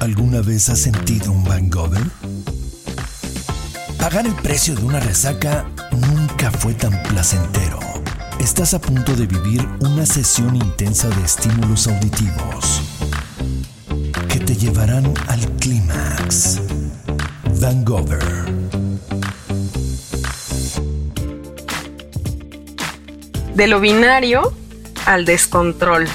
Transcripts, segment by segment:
¿Alguna vez has sentido un hangover? Pagar el precio de una resaca nunca fue tan placentero. Estás a punto de vivir una sesión intensa de estímulos auditivos que te llevarán al clímax. Hangover. De lo binario al descontrol,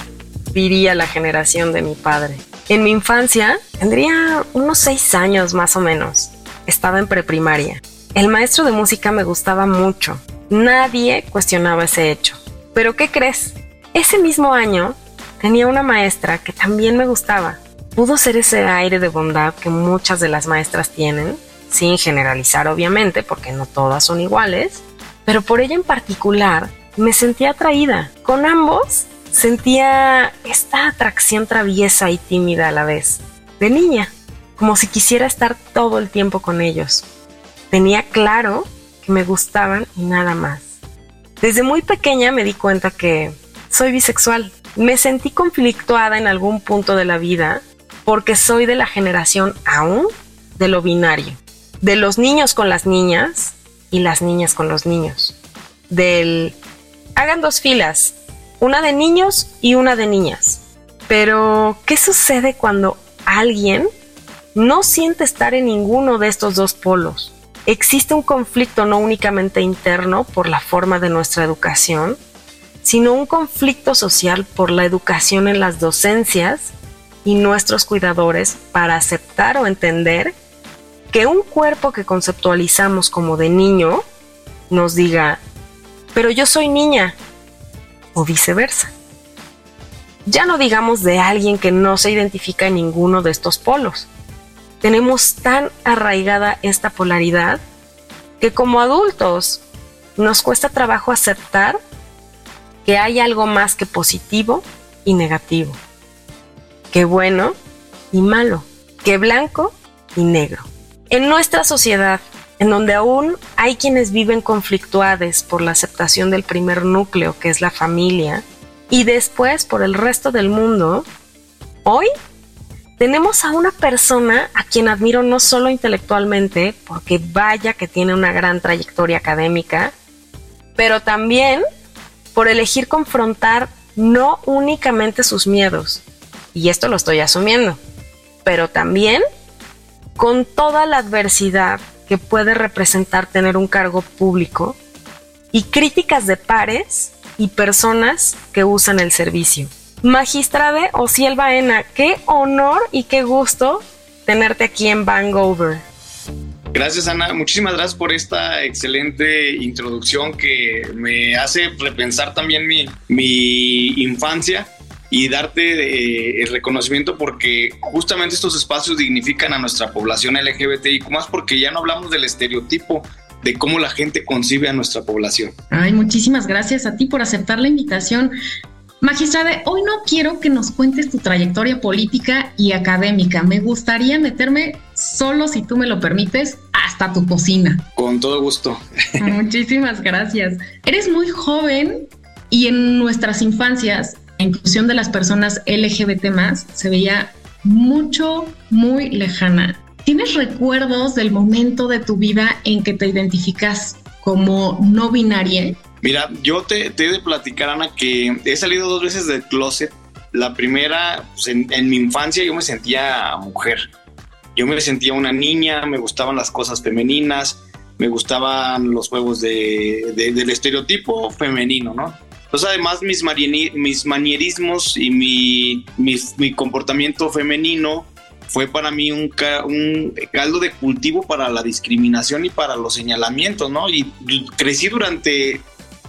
diría la generación de mi padre. En mi infancia, tendría unos seis años más o menos. Estaba en preprimaria. El maestro de música me gustaba mucho. Nadie cuestionaba ese hecho. Pero ¿qué crees? Ese mismo año tenía una maestra que también me gustaba. Pudo ser ese aire de bondad que muchas de las maestras tienen, sin generalizar obviamente, porque no todas son iguales, pero por ella en particular me sentía atraída. Con ambos sentía esta atracción traviesa y tímida a la vez, de niña, como si quisiera estar todo el tiempo con ellos. Tenía claro que me gustaban y nada más. Desde muy pequeña me di cuenta que soy bisexual. Me sentí conflictuada en algún punto de la vida porque soy de la generación aún de lo binario, de los niños con las niñas y las niñas con los niños, del hagan dos filas, una de niños y una de niñas. Pero, ¿qué sucede cuando alguien no siente estar en ninguno de estos dos polos? Existe un conflicto no únicamente interno por la forma de nuestra educación, sino un conflicto social por la educación en las docencias y nuestros cuidadores para aceptar o entender que un cuerpo que conceptualizamos como de niño nos diga, pero yo soy niña, o viceversa. Ya no digamos de alguien que no se identifica en ninguno de estos polos. Tenemos tan arraigada esta polaridad que como adultos nos cuesta trabajo aceptar que hay algo más que positivo y negativo, que bueno y malo, que blanco y negro. En nuestra sociedad, en donde aún hay quienes viven conflictuados por la aceptación del primer núcleo, que es la familia, y después por el resto del mundo, hoy tenemos a una persona a quien admiro no solo intelectualmente, porque vaya que tiene una gran trayectoria académica, pero también por elegir confrontar no únicamente sus miedos, y esto lo estoy asumiendo, pero también con toda la adversidad que puede representar tener un cargo público y críticas de pares y personas que usan el servicio. Magistrade Ociel Baena, qué honor y qué gusto tenerte aquí en Vancouver. Gracias Ana, muchísimas gracias por esta excelente introducción que me hace repensar también mi, mi infancia y darte eh, el reconocimiento porque justamente estos espacios dignifican a nuestra población LGBTI, más porque ya no hablamos del estereotipo de cómo la gente concibe a nuestra población. Ay, muchísimas gracias a ti por aceptar la invitación. Magistrade, hoy no quiero que nos cuentes tu trayectoria política y académica. Me gustaría meterme, solo si tú me lo permites, hasta tu cocina. Con todo gusto. Muchísimas gracias. Eres muy joven y en nuestras infancias la inclusión de las personas LGBT más se veía mucho, muy lejana. ¿Tienes recuerdos del momento de tu vida en que te identificas como no binaria? Mira, yo te, he de platicar, Ana, que he salido dos veces del closet. La primera, pues, en, mi infancia yo me sentía mujer. Yo me sentía una niña, me gustaban las cosas femeninas, me gustaban los juegos del estereotipo femenino, ¿no? Entonces, además, mis, mis manierismos y mi, mi comportamiento femenino fue para mí un, caldo de cultivo para la discriminación y para los señalamientos, ¿no? Y crecí durante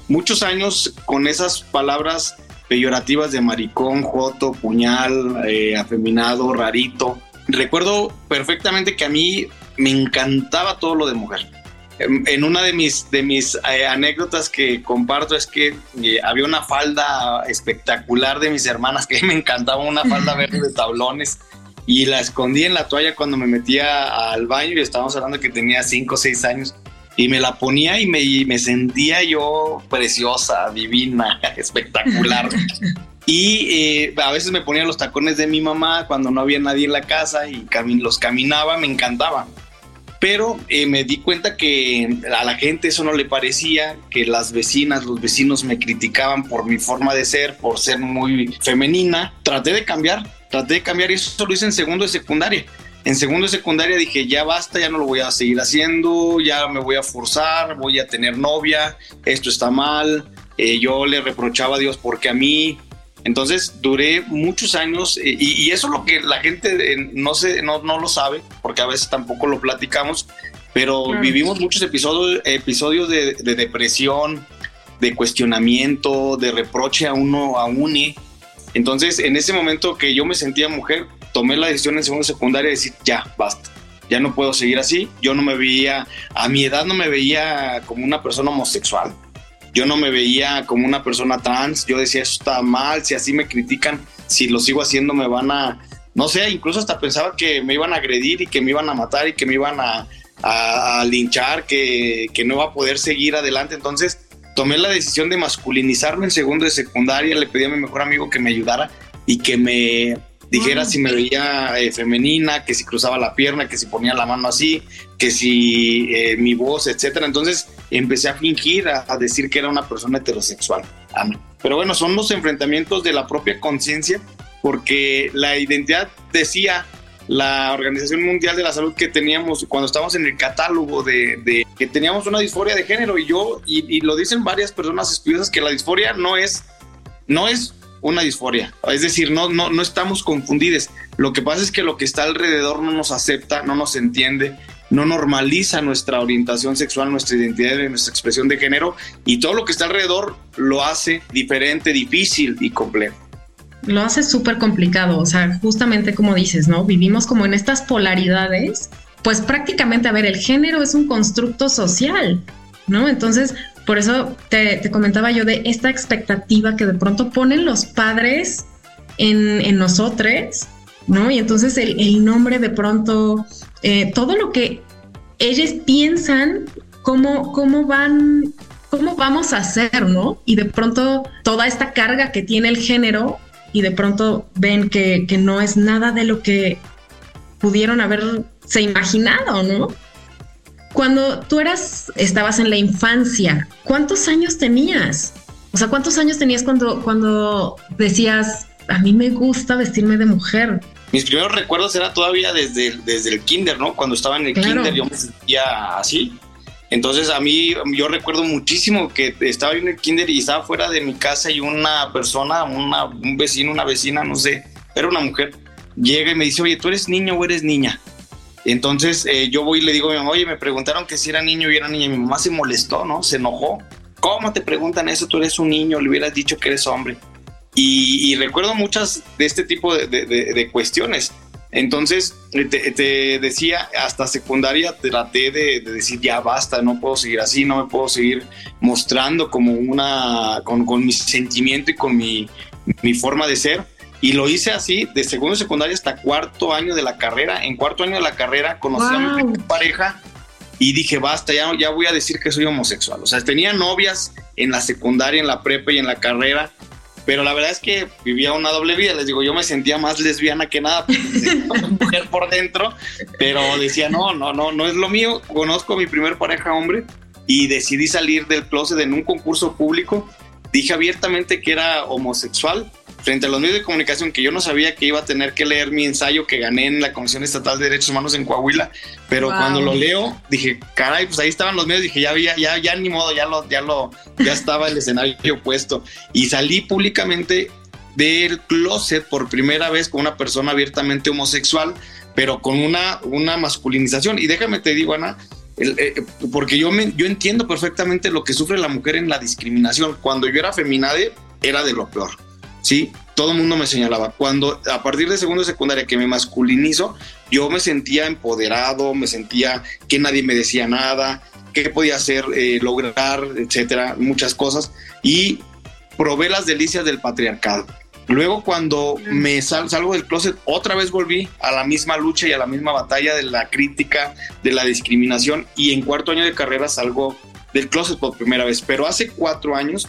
muchos años con esas palabras peyorativas de maricón, joto, puñal, eh, afeminado, rarito. Recuerdo perfectamente que a mí me encantaba todo lo de mujer en una de mis, de mis eh, anécdotas que comparto es que eh, había una falda espectacular de mis hermanas que me encantaba una falda verde de tablones y la escondí en la toalla cuando me metía al baño y estábamos hablando que tenía 5 o 6 años y me la ponía y me, me sentía yo preciosa, divina, espectacular. Y eh, a veces me ponía los tacones de mi mamá cuando no había nadie en la casa y los caminaba, me encantaba. Pero eh, me di cuenta que a la gente eso no le parecía, que las vecinas, los vecinos me criticaban por mi forma de ser, por ser muy femenina. Traté de cambiar, traté de cambiar y eso lo hice en segundo de secundaria. En segundo de secundaria dije, ya basta, ya no lo voy a seguir haciendo, ya me voy a forzar, voy a tener novia, esto está mal. Eh, yo le reprochaba a Dios porque a mí entonces duré muchos años eh, y, eso es lo que la gente eh, no, se, no, no, lo sabe, porque a veces tampoco lo platicamos, pero vivimos muchos episodios, episodios de, depresión, de cuestionamiento, de reproche a uno, a uni. Entonces, en ese momento que yo me sentía mujer, tomé la decisión en segundo secundaria de decir, ya, basta, ya no puedo seguir así. Yo no me veía, a mi edad no me veía como una persona homosexual yo no me veía como una persona trans, yo decía, eso está mal, si así me critican, si lo sigo haciendo me van a, no sé, incluso hasta pensaba que me iban a agredir y que me iban a matar y que me iban a, linchar, que, que no iba a poder seguir adelante. Entonces tomé la decisión de masculinizarme en segundo de secundaria, le pedí a mi mejor amigo que me ayudara y que me dijera si me veía eh, femenina, que si cruzaba la pierna, que si ponía la mano así, que si eh, mi voz, etcétera. Entonces empecé a fingir, a, decir que era una persona heterosexual. Pero bueno, son los enfrentamientos de la propia conciencia, porque la identidad decía la Organización Mundial de la Salud que teníamos cuando estábamos en el catálogo de, que teníamos una disforia de género y yo y, y, lo dicen varias personas estudiosas que la disforia no es no es una disforia. Es decir, no, no, no estamos confundidos. Lo que pasa es que lo que está alrededor no nos acepta, no nos entiende, no normaliza nuestra orientación sexual, nuestra identidad, nuestra expresión de género y todo lo que está alrededor lo hace diferente, difícil y complejo. Lo hace súper complicado, o sea, justamente como dices, ¿no? Vivimos como en estas polaridades, pues prácticamente, a ver, el género es un constructo social, ¿no? Entonces, por eso te, comentaba yo de esta expectativa que de pronto ponen los padres en, en nosotros, ¿no? Y entonces el, nombre de pronto, eh, todo lo que ellos piensan, cómo, cómo van, cómo vamos a hacer, ¿no? Y de pronto toda esta carga que tiene el género y de pronto ven que, que no es nada de lo que pudieron haberse imaginado, ¿no? Cuando tú eras, estabas en la infancia, ¿cuántos años tenías? O sea, ¿cuántos años tenías cuando, cuando decías, a mí me gusta vestirme de mujer? Mis primeros recuerdos era todavía desde, desde el kinder, ¿no? Cuando estaba en el kinder yo me sentía así. Entonces a mí, yo recuerdo muchísimo que estaba en el kinder y estaba fuera de mi casa y una persona, una, un vecino, una vecina, no sé, era una mujer, llega y me dice, oye, ¿tú eres niño o eres niña? Entonces eh, yo voy y le digo a mi mamá, oye, me preguntaron que si era niño y era niña. Y mi mamá se molestó, ¿no? Se enojó. ¿Cómo te preguntan eso? Tú eres un niño, le hubieras dicho que eres hombre. Y, recuerdo muchas de este tipo de, cuestiones. Entonces, te, decía, hasta secundaria traté de, decir, ya basta, no puedo seguir así, no me puedo seguir mostrando como una, con, con mi sentimiento y con mi, mi forma de ser y lo hice así, de segundo de secundaria hasta cuarto año de la carrera. En cuarto año de la carrera conocí a mi pareja y dije, basta, ya, ya voy a decir que soy homosexual. O sea, tenía novias en la secundaria, en la prepa y en la carrera, pero la verdad es que vivía una doble vida. Les digo, yo me sentía más lesbiana que nada, mujer por dentro, pero decía, no, no, no, no es lo mío. Conozco a mi primer pareja hombre y decidí salir del closet en un concurso público. Dije abiertamente que era homosexual frente a los medios de comunicación que yo no sabía que iba a tener que leer mi ensayo que gané en la Comisión Estatal de Derechos Humanos en Coahuila, pero cuando lo leo dije, caray, pues ahí estaban los medios, dije, ya había, ya, ya ni modo, ya lo, ya lo, ya estaba el escenario puesto y salí públicamente del closet por primera vez con una persona abiertamente homosexual, pero con una, una masculinización. Y déjame te digo, Ana, eh, porque yo, yo entiendo perfectamente lo que sufre la mujer en la discriminación. Cuando yo era feminade, era de lo peor. ¿sí? Todo el mundo me señalaba. Cuando a partir de segundo de secundaria que me masculinizo, yo me sentía empoderado, me sentía que nadie me decía nada, qué podía hacer, eh, lograr, etcétera, muchas cosas. Y probé las delicias del patriarcado. Luego cuando me salgo del closet, otra vez volví a la misma lucha y a la misma batalla de la crítica, de la discriminación y en cuarto año de carrera salgo del closet por primera vez. Pero hace cuatro años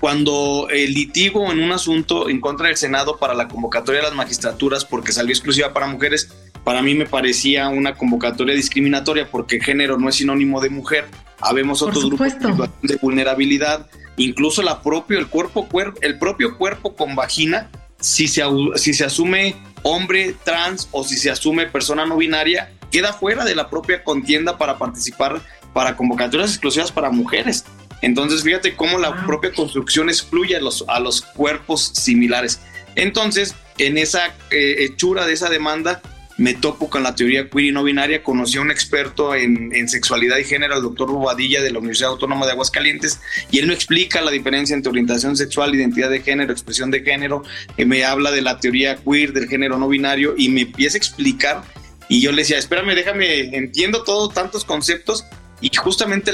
cuando el litigo en un asunto en contra del Senado para la convocatoria de las magistraturas, porque salió exclusiva para mujeres, para mí me parecía una convocatoria discriminatoria porque género no es sinónimo de mujer. Habemos otros grupos de vulnerabilidad, incluso la propio, el cuerpo, el propio cuerpo con vagina, si se, si se asume hombre trans o si se asume persona no binaria, queda fuera de la propia contienda para participar para convocatorias exclusivas para mujeres. Entonces, fíjate cómo la propia construcción excluye a los, a los cuerpos similares. Entonces, en esa eh, hechura de esa demanda, me topo con la teoría queer y no binaria. Conocí a un experto en, sexualidad y género, el doctor Rubadilla de la Universidad Autónoma de Aguascalientes, y él me explica la diferencia entre orientación sexual, identidad de género, expresión de género. Eh, me habla de la teoría queer, del género no binario, y me empieza a explicar. Y yo le decía, espérame, déjame, entiendo todos tantos conceptos, y justamente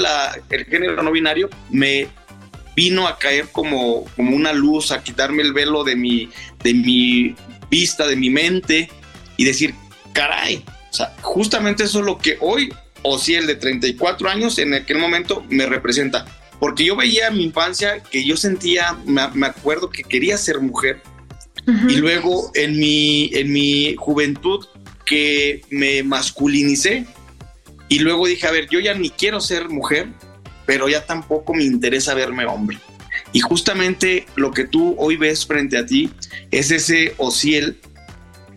el género no binario me vino a caer como, como una luz, a quitarme el velo de mi, de mi vista, de mi mente y decir, caray, o sea, justamente eso es lo que hoy, o si el de 34 años en aquel momento me representa. Porque yo veía en mi infancia que yo sentía, me, acuerdo que quería ser mujer. Y luego en mi, en mi juventud que me masculinicé, y luego dije, a ver, yo ya ni quiero ser mujer, pero ya tampoco me interesa verme hombre. Y justamente lo que tú hoy ves frente a ti es ese Ociel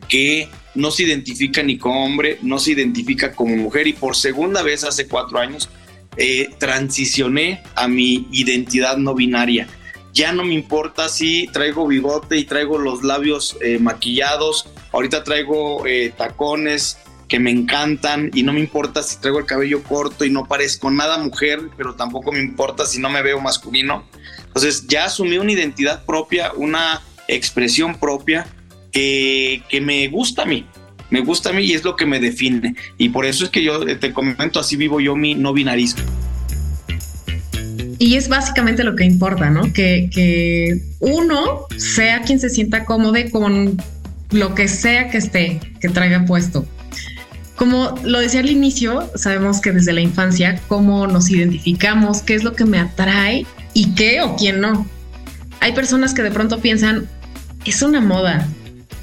que no se identifica ni como hombre, no se identifica como mujer y por segunda vez hace cuatro años eh, transicioné a mi identidad no binaria. Ya no me importa si traigo bigote y traigo los labios eh, maquillados, ahorita traigo eh, tacones, que me encantan y no me importa si traigo el cabello corto y no parezco nada mujer, pero tampoco me importa si no me veo masculino. Entonces ya asumí una identidad propia, una expresión propia que, que me gusta a mí, me gusta a mí y es lo que me define. Y por eso es que yo te comento, así vivo yo mi no binarismo. Y es básicamente lo que importa, ¿no? Que, que uno sea quien se sienta cómodo con lo que sea que esté, que traiga puesto. Como lo decía al inicio, sabemos que desde la infancia, cómo nos identificamos, qué es lo que me atrae y qué o quién no. Hay personas que de pronto piensan, es una moda,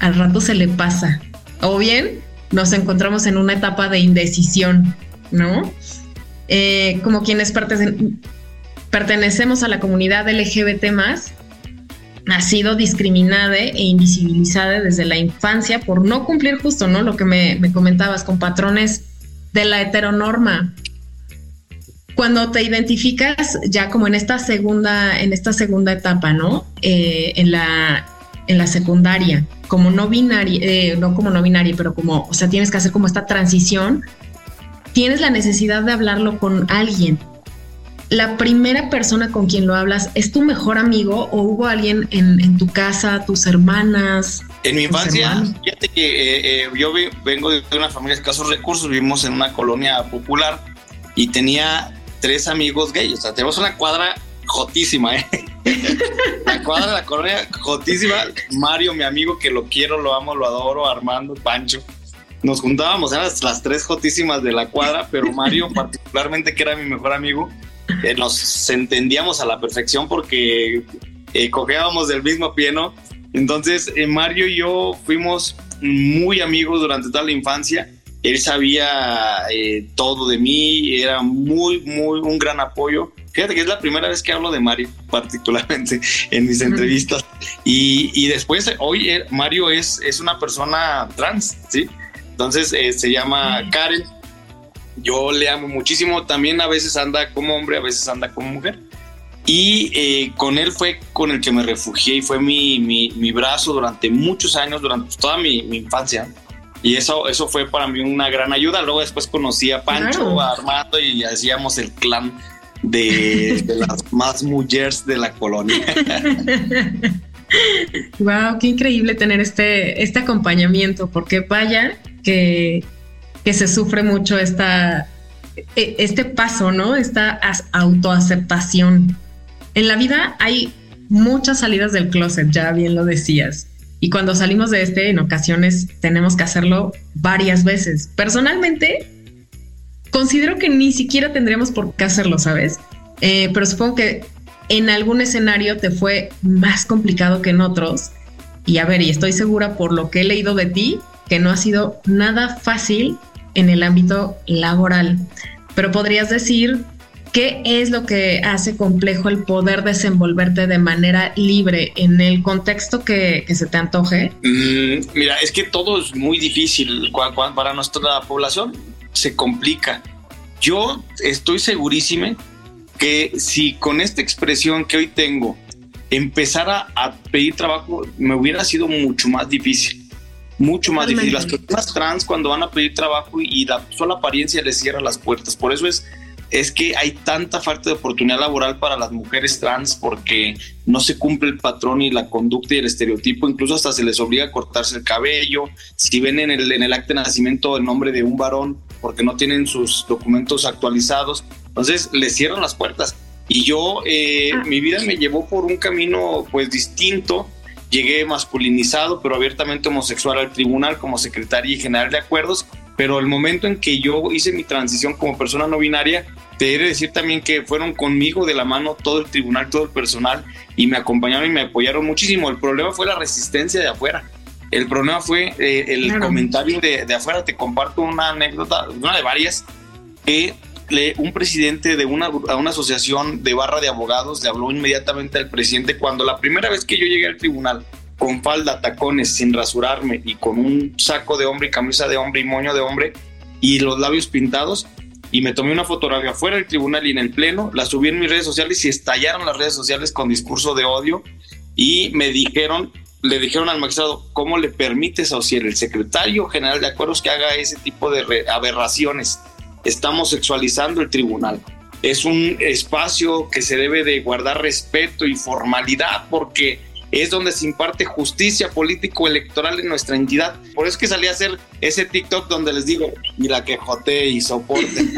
al rato se le pasa. O bien nos encontramos en una etapa de indecisión, ¿no? Eh, como quienes pertenecemos a la comunidad LGBT más, ha sido discriminada e invisibilizada desde la infancia por no cumplir justo, ¿no? Lo que me, comentabas con patrones de la heteronorma. Cuando te identificas ya como en esta segunda, en esta segunda etapa, ¿no? Eh, en la en la secundaria, como no binaria, eh, no como no binaria, pero como, o sea, tienes que hacer como esta transición, tienes la necesidad de hablarlo con alguien, la primera persona con quien lo hablas es tu mejor amigo o hubo alguien en, tu casa, tus hermanas? En mi infancia, fíjate que eh, eh, yo vengo de una familia de escasos recursos, vivimos en una colonia popular y tenía tres amigos gays, o sea, tenemos una cuadra jotísima, ¿eh? La cuadra de la colonia jotísima. Mario, mi amigo, que lo quiero, lo amo, lo adoro, Armando, Pancho. Nos juntábamos, eran las, las tres jotísimas de la cuadra, pero Mario particularmente, que era mi mejor amigo, eh, nos entendíamos a la perfección porque eh, cogeábamos del mismo pie, ¿no? Entonces, eh, Mario y yo fuimos muy amigos durante toda la infancia. Él sabía todo de mí, era muy, muy un gran apoyo. Fíjate que es la primera vez que hablo de Mario, particularmente en mis entrevistas. Y, y, después, hoy Mario es, es una persona trans, ¿sí? Entonces se llama Karen yo le amo muchísimo. También a veces anda como hombre, a veces anda como mujer. Y eh, con él fue con el que me refugié y fue mi, mi, brazo durante muchos años, durante toda mi, infancia. Y eso, eso fue para mí una gran ayuda. Luego después conocí a Pancho, a Armando y hacíamos el clan de, de las más mujeres de la colonia. wow, qué increíble tener este, este acompañamiento, porque vaya que que se sufre mucho esta, e, este paso, ¿no? Esta autoaceptación. En la vida hay muchas salidas del closet, ya bien lo decías. Y cuando salimos de este, en ocasiones tenemos que hacerlo varias veces. Personalmente, considero que ni siquiera tendríamos por qué hacerlo, ¿sabes? Eh, pero supongo que en algún escenario te fue más complicado que en otros. Y a ver, y estoy segura por lo que he leído de ti, que no ha sido nada fácil en el ámbito laboral. Pero podrías decir ¿Qué es lo que hace complejo el poder desenvolverte de manera libre en el contexto que, se te antoje? Mm, mira, es que todo es muy difícil. Para nuestra población se complica. Yo estoy segurísimo que si con esta expresión que hoy tengo empezara a pedir trabajo, me hubiera sido mucho más difícil. Mucho más difícil. Las personas trans cuando van a pedir trabajo y la sola apariencia les cierra las puertas. Por eso es es que hay tanta falta de oportunidad laboral para las mujeres trans porque no se cumple el patrón y la conducta y el estereotipo, incluso hasta se les obliga a cortarse el cabello, si ven en el, en el acta de nacimiento el nombre de un varón porque no tienen sus documentos actualizados, entonces les cierran las puertas. Y yo, eh, ah. mi vida me llevó por un camino pues distinto, llegué masculinizado, pero abiertamente homosexual al tribunal como secretaria y general de acuerdos, pero el momento en que yo hice mi transición como persona no binaria, te he de decir también que fueron conmigo de la mano todo el tribunal, todo el personal, y me acompañaron y me apoyaron muchísimo. El problema fue la resistencia de afuera. El problema fue eh, el comentario de, de, afuera. Te comparto una anécdota, una de varias, que un presidente de una, una asociación de barra de abogados le habló inmediatamente al presidente cuando la primera vez que yo llegué al tribunal con falda, tacones, sin rasurarme y con un saco de hombre y camisa de hombre y moño de hombre y los labios pintados y me tomé una fotografía fuera del tribunal y en el pleno, la subí en mis redes sociales y estallaron las redes sociales con discurso de odio y me dijeron, le dijeron al magistrado, ¿cómo le permites a el secretario general de acuerdos que haga ese tipo de aberraciones? estamos sexualizando el tribunal. Es un espacio que se debe de guardar respeto y formalidad porque es donde se imparte justicia político-electoral en nuestra entidad. Por eso es que salí a hacer ese TikTok donde les digo, mira que jote y soporte.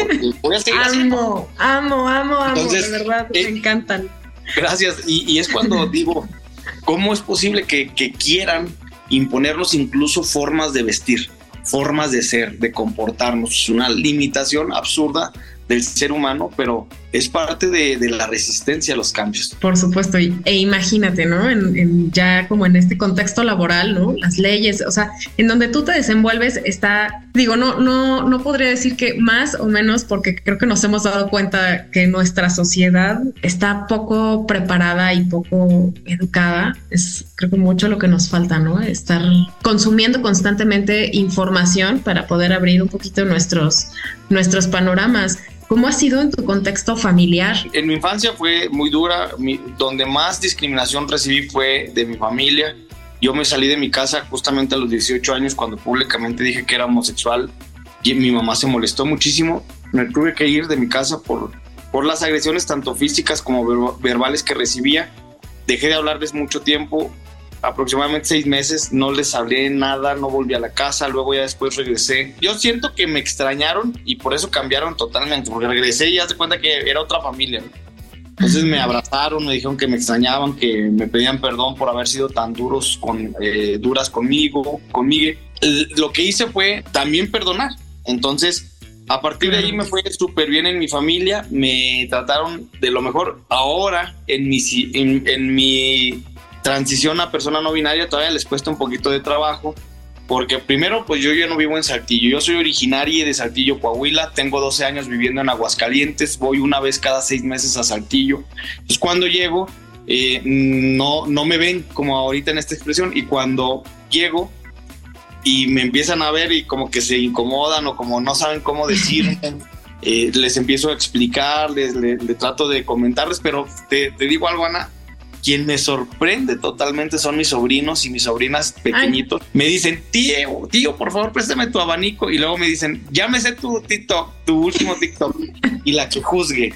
amo, amo, amo, amo, de verdad, me eh, encantan. Gracias. Y, es cuando digo, ¿cómo es posible que, que quieran imponernos incluso formas de vestir? formas de ser, de comportarnos. Es una limitación absurda del ser humano, pero es parte de, la resistencia a los cambios. Por supuesto, e imagínate, ¿no? En, ya como en este contexto laboral, ¿no? Las leyes, o sea, en donde tú te desenvuelves está, digo, no, no, no podría decir que más o menos, porque creo que nos hemos dado cuenta que nuestra sociedad está poco preparada y poco educada. Es creo que mucho lo que nos falta, ¿no? Estar consumiendo constantemente información para poder abrir un poquito nuestros, nuestros panoramas. ¿Cómo ha sido en tu contexto familiar? En mi infancia fue muy dura. donde más discriminación recibí fue de mi familia. Yo me salí de mi casa justamente a los 18 años cuando públicamente dije que era homosexual y mi mamá se molestó muchísimo. Me tuve que ir de mi casa por, por las agresiones tanto físicas como verbales que recibía. Dejé de hablarles mucho tiempo aproximadamente seis meses, no les hablé nada, no volví a la casa, luego ya después regresé. Yo siento que me extrañaron y por eso cambiaron totalmente, porque regresé y ya se cuenta que era otra familia. Entonces me abrazaron, me dijeron que me extrañaban, que me pedían perdón por haber sido tan duros con, eh, duras conmigo, conmigo. Lo que hice fue también perdonar. Entonces, a partir de ahí me fue súper bien en mi familia, me trataron de lo mejor. Ahora, en mi, en mi transición a persona no binaria todavía les cuesta un poquito de trabajo, porque primero, pues yo ya no vivo en Saltillo, yo soy originaria de Saltillo, Coahuila, tengo 12 años viviendo en Aguascalientes, voy una vez cada seis meses a Saltillo. Entonces cuando llego, eh, no, no me ven como ahorita en esta expresión, y cuando llego y me empiezan a ver y como que se incomodan o como no saben cómo decirme. Eh, les empiezo a explicar, les, trato de comentarles, pero te, te digo algo, Ana, quien me sorprende totalmente son mis sobrinos y mis sobrinas pequeñitos. Me dicen, tío, tío, por favor, préstame tu abanico. Y luego me dicen, llámese tu TikTok, tu último TikTok. y la que juzgue.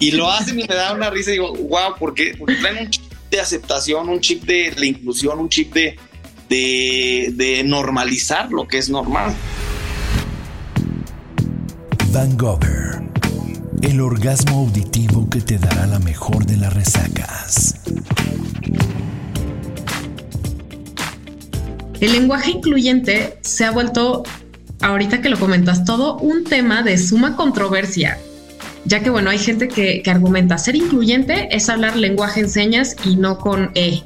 Y lo hacen y me da una risa y digo, wow, porque, traen un chip de aceptación, un chip de la inclusión, un chip de, de, de normalizar lo que es normal. Van Gogh el orgasmo auditivo que te dará la mejor de las resacas. El lenguaje incluyente se ha vuelto, ahorita que lo comentas, todo un tema de suma controversia. ya que bueno, hay gente que, argumenta ser incluyente es hablar lenguaje en señas y no con E,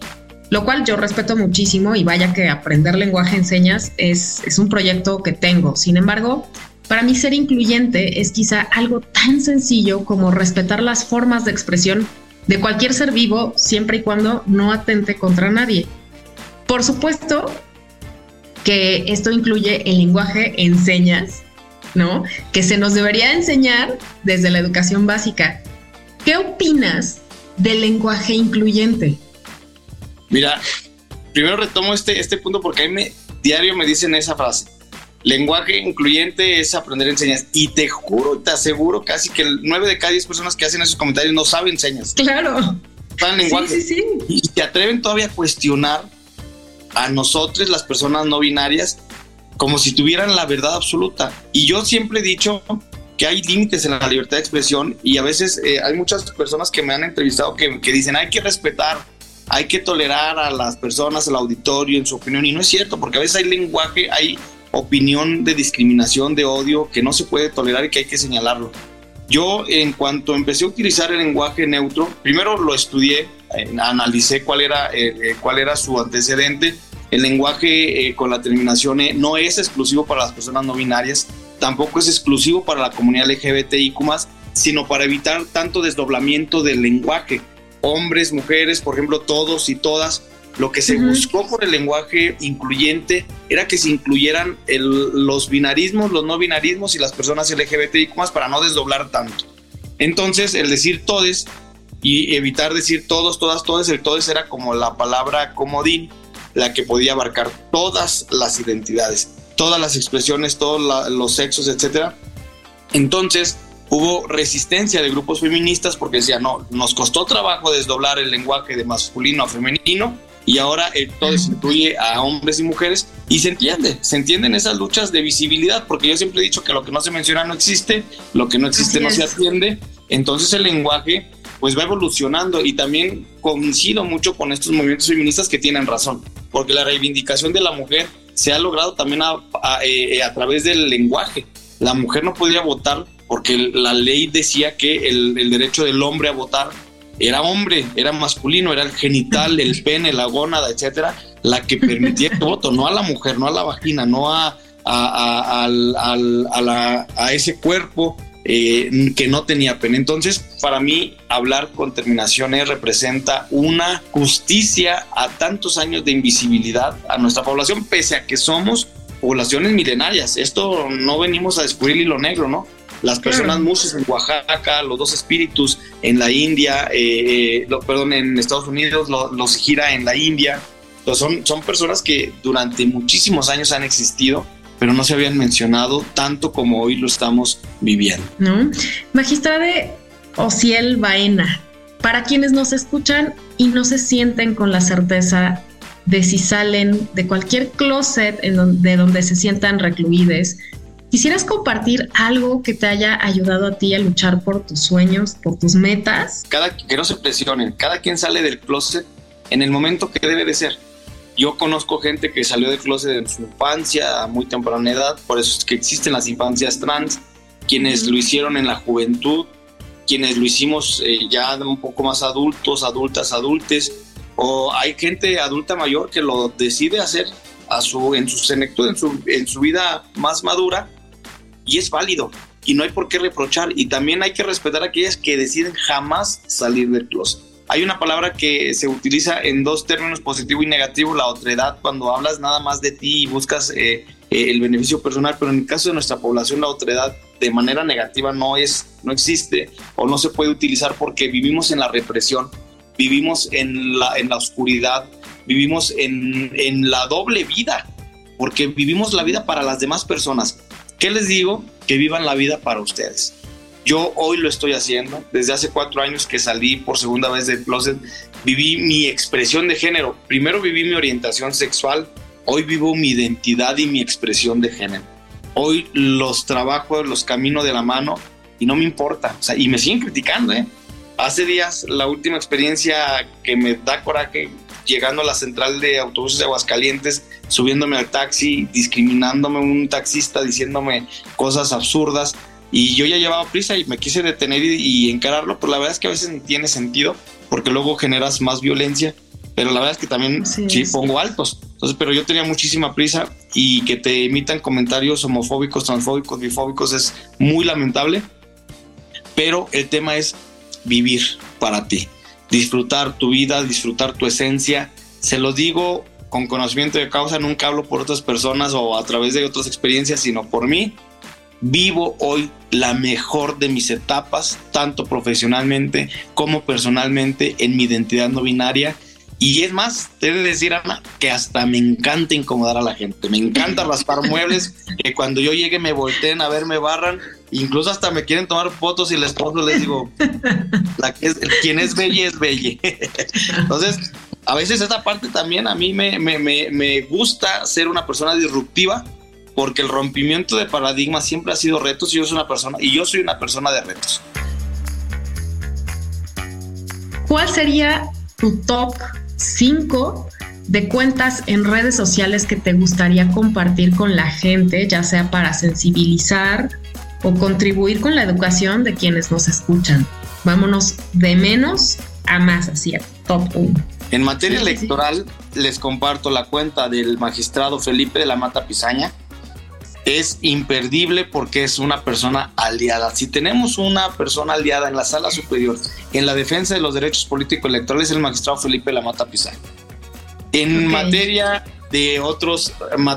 lo cual yo respeto muchísimo y vaya que aprender lenguaje en señas es, es un proyecto que tengo. Sin embargo, para mí ser incluyente es quizá algo tan sencillo como respetar las formas de expresión de cualquier ser vivo siempre y cuando no atente contra nadie. Por supuesto que esto incluye el lenguaje en señas, ¿no? Que se nos debería enseñar desde la educación básica. ¿Qué opinas del lenguaje incluyente? Mira, primero retomo este, este punto porque a mí me, diario me dicen esa frase. Lenguaje incluyente es aprender enseñas. Y te juro, te aseguro casi que el 9 de cada 10 personas que hacen esos comentarios no saben señas. Claro. Saben lenguaje. Sí, sí, sí. Y te atreven todavía a cuestionar a nosotros, las personas no binarias, como si tuvieran la verdad absoluta. Y yo siempre he dicho que hay límites en la libertad de expresión y a veces eh, hay muchas personas que me han entrevistado que, que dicen hay que respetar, hay que tolerar a las personas, al auditorio en su opinión. Y no es cierto, porque a veces hay lenguaje, hay opinión de discriminación, de odio que no se puede tolerar y que hay que señalarlo. Yo en cuanto empecé a utilizar el lenguaje neutro, primero lo estudié, eh, analicé cuál era, eh, eh, cuál era su antecedente. El lenguaje con la terminación E no es exclusivo para las personas no binarias, tampoco es exclusivo para la comunidad LGBTIQ, sino para evitar tanto desdoblamiento del lenguaje. Hombres, mujeres, por ejemplo, todos y todas lo que se buscó por el lenguaje incluyente era que se incluyeran los binarismos, los no binarismos y las personas LGBTIQ más para no desdoblar tanto. Entonces, el decir todes y evitar decir todos, todas, todes, el todes era como la palabra comodín, la que podía abarcar todas las identidades, todas las expresiones, todos los sexos, etc. Entonces, hubo resistencia de grupos feministas porque decían, no, nos costó trabajo desdoblar el lenguaje de masculino a femenino y ahora todo se incluye a hombres y mujeres y se entiende, se entienden esas luchas de visibilidad, porque yo siempre he dicho que lo que no se menciona no existe, lo que no existe no se atiende, entonces el lenguaje pues va evolucionando y también coincido mucho con estos movimientos feministas que tienen razón, porque la reivindicación de la mujer se ha logrado también a, eh, través del lenguaje. La mujer no podía votar porque la ley decía que el, el derecho del hombre a votar era hombre, era masculino, era el genital, el pene, la gónada, etcétera, la que permitía el voto, no a la mujer, no a la vagina, no a, a, a, ese cuerpo eh, que no tenía pene. Entonces, para mí, hablar con terminaciones representa una justicia a tantos años de invisibilidad a nuestra población, pese a que somos poblaciones milenarias. Esto no venimos a descubrir el hilo negro, ¿no? Las personas musos en Oaxaca, los dos espíritus en la India, eh, eh perdón, en Estados Unidos, los gira en la India. son, son personas que durante muchísimos años han existido, pero no se habían mencionado tanto como hoy lo estamos viviendo. ¿No? Magistrade Ociel Baena, para quienes nos escuchan y no se sienten con la certeza de si salen de cualquier closet en donde, de donde se sientan recluides, ¿Quisieras compartir algo que te haya ayudado a ti a luchar por tus sueños, por tus metas? Cada, que no se presionen, cada quien sale del closet en el momento que debe de ser. Yo conozco gente que salió del closet en su infancia a muy temprana edad, por eso es que existen las infancias trans, quienes lo hicieron en la juventud, quienes lo hicimos eh, ya un poco más adultos, adultas, adultes, o hay gente adulta mayor que lo decide hacer a su, en su senectud, en su, en su vida más madura, y es válido y no hay por qué reprochar y también hay que respetar a aquellas que deciden jamás salir del closet. Hay una palabra que se utiliza en dos términos positivo y negativo, la otredad, cuando hablas nada más de ti y buscas eh, eh, el beneficio personal, pero en el caso de nuestra población la otredad de manera negativa no es, no existe o no se puede utilizar porque vivimos en la represión, vivimos en la, en la oscuridad, vivimos en, en la doble vida, porque vivimos la vida para las demás personas ¿Qué les digo? Que vivan la vida para ustedes. Yo hoy lo estoy haciendo. Desde hace cuatro años que salí por segunda vez del closet, viví mi expresión de género. Primero viví mi orientación sexual. Hoy vivo mi identidad y mi expresión de género. Hoy los trabajo, los camino de la mano y no me importa. O sea, y me siguen criticando, ¿eh? Hace días, la última experiencia que me da coraje, llegando a la central de autobuses de Aguascalientes, subiéndome al taxi, discriminándome un taxista, diciéndome cosas absurdas. Y yo ya llevaba prisa y me quise detener y, encararlo, pero la verdad es que a veces ni tiene sentido porque luego generas más violencia, pero la verdad es que también sí, pongo altos. Entonces, pero yo tenía muchísima prisa y que te emitan comentarios homofóbicos, transfóbicos, bifóbicos es muy lamentable, pero el tema es vivir para ti, disfrutar tu vida, disfrutar tu esencia. Se lo digo con conocimiento de causa, nunca hablo por otras personas o a través de otras experiencias, sino por mí vivo hoy la mejor de mis etapas, tanto profesionalmente como personalmente, en mi identidad no binaria. Y es más, te he de decir, Ana, que hasta me encanta incomodar a la gente. Me encanta raspar muebles, que cuando yo llegue me volteen a ver, me barran. Incluso hasta me quieren tomar fotos y les pongo, les digo, la que es, quien es bella es bella. Entonces, a veces esa parte también a mí me, me, me, me gusta ser una persona disruptiva porque el rompimiento de paradigmas siempre ha sido retos y yo soy una persona y yo soy una persona de retos. ¿Cuál sería tu top 5 de cuentas en redes sociales que te gustaría compartir con la gente, ya sea para sensibilizar o contribuir con la educación de quienes nos escuchan? Vámonos de menos a más, así, top 1. En materia electoral, les comparto la cuenta del magistrado Felipe de la Mata Pizaña, es imperdible porque es una persona aliada. Si tenemos una persona aliada en la sala superior en la defensa de los derechos políticos electorales, es el magistrado Felipe Lamata Pizarro. En materia de otros,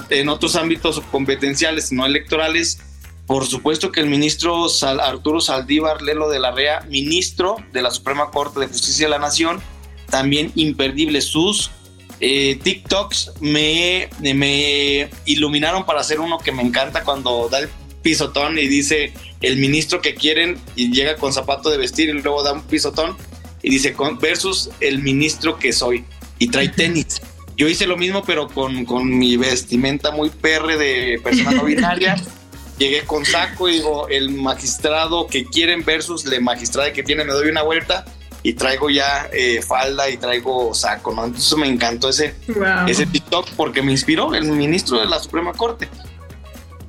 en otros ámbitos competenciales, no electorales, por supuesto que el ministro Arturo Saldívar Lelo de la REA, ministro de la Suprema Corte de Justicia de la Nación, también imperdible sus eh, TikToks me, me iluminaron para hacer uno que me encanta cuando da el pisotón y dice el ministro que quieren y llega con zapato de vestir y luego da un pisotón y dice versus el ministro que soy y trae tenis. Yo hice lo mismo pero con, con mi vestimenta muy perre de persona no binaria. Llegué con saco y digo el magistrado que quieren versus el magistrado que tiene me doy una vuelta y traigo ya eh, falda y traigo saco, ¿no? Entonces me encantó ese, ese TikTok porque me inspiró el ministro de la Suprema Corte.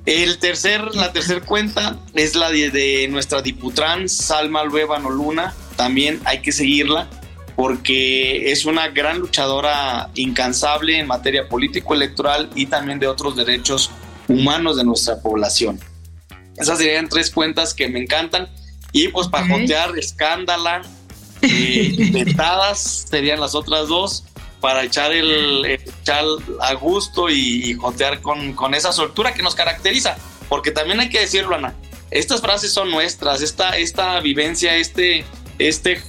El tercer, la tercera cuenta es la de, nuestra diputrán Salma Luevano Luna. También hay que seguirla porque es una gran luchadora incansable en materia político-electoral y también de otros derechos humanos de nuestra población. Esas serían tres cuentas que me encantan. Y pues para jotear, escándala, y serían las otras dos para echar el, chal a gusto y, jotear con, con, esa soltura que nos caracteriza. Porque también hay que decirlo, Ana, estas frases son nuestras, esta, esta vivencia, este, este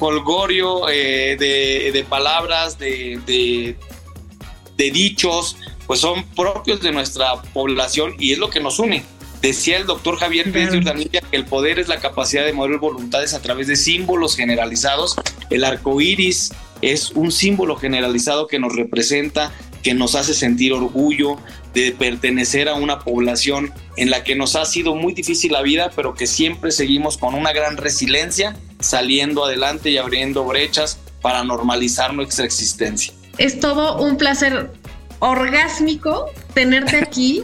eh, de, palabras, de, de, dichos, pues son propios de nuestra población y es lo que nos une. Decía el doctor Javier Pérez de Urdanilla que el poder es la capacidad de mover voluntades a través de símbolos generalizados. El arco iris es un símbolo generalizado que nos representa, que nos hace sentir orgullo de pertenecer a una población en la que nos ha sido muy difícil la vida, pero que siempre seguimos con una gran resiliencia, saliendo adelante y abriendo brechas para normalizar nuestra existencia. Es todo un placer orgásmico tenerte aquí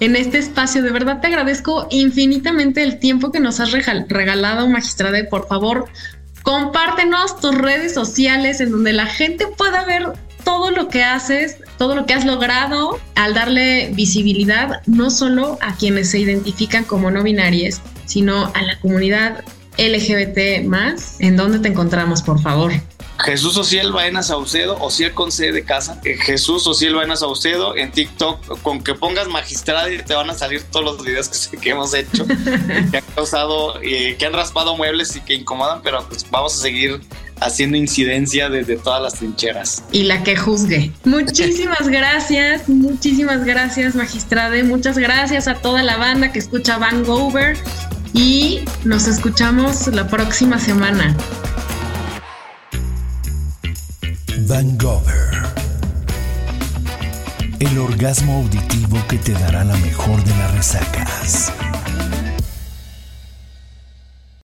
en este espacio. De verdad te agradezco infinitamente el tiempo que nos has regalado, magistrada. Por favor, compártenos tus redes sociales en donde la gente pueda ver todo lo que haces, todo lo que has logrado al darle visibilidad no solo a quienes se identifican como no binarias, sino a la comunidad LGBT más. ¿En dónde te encontramos, por favor? Jesús Ociel Baena Saucedo, Ociel con C de casa, eh, Jesús Ociel Baena Saucedo en TikTok, con que pongas magistrada y te van a salir todos los videos que, hemos hecho, que han causado, eh, que han raspado muebles y que incomodan, pero pues vamos a seguir haciendo incidencia desde todas las trincheras. Y la que juzgue. Muchísimas gracias, muchísimas gracias magistrada, muchas gracias a toda la banda que escucha Van Gover y nos escuchamos la próxima semana. Van Gogh. El orgasmo auditivo que te dará la mejor de las resacas.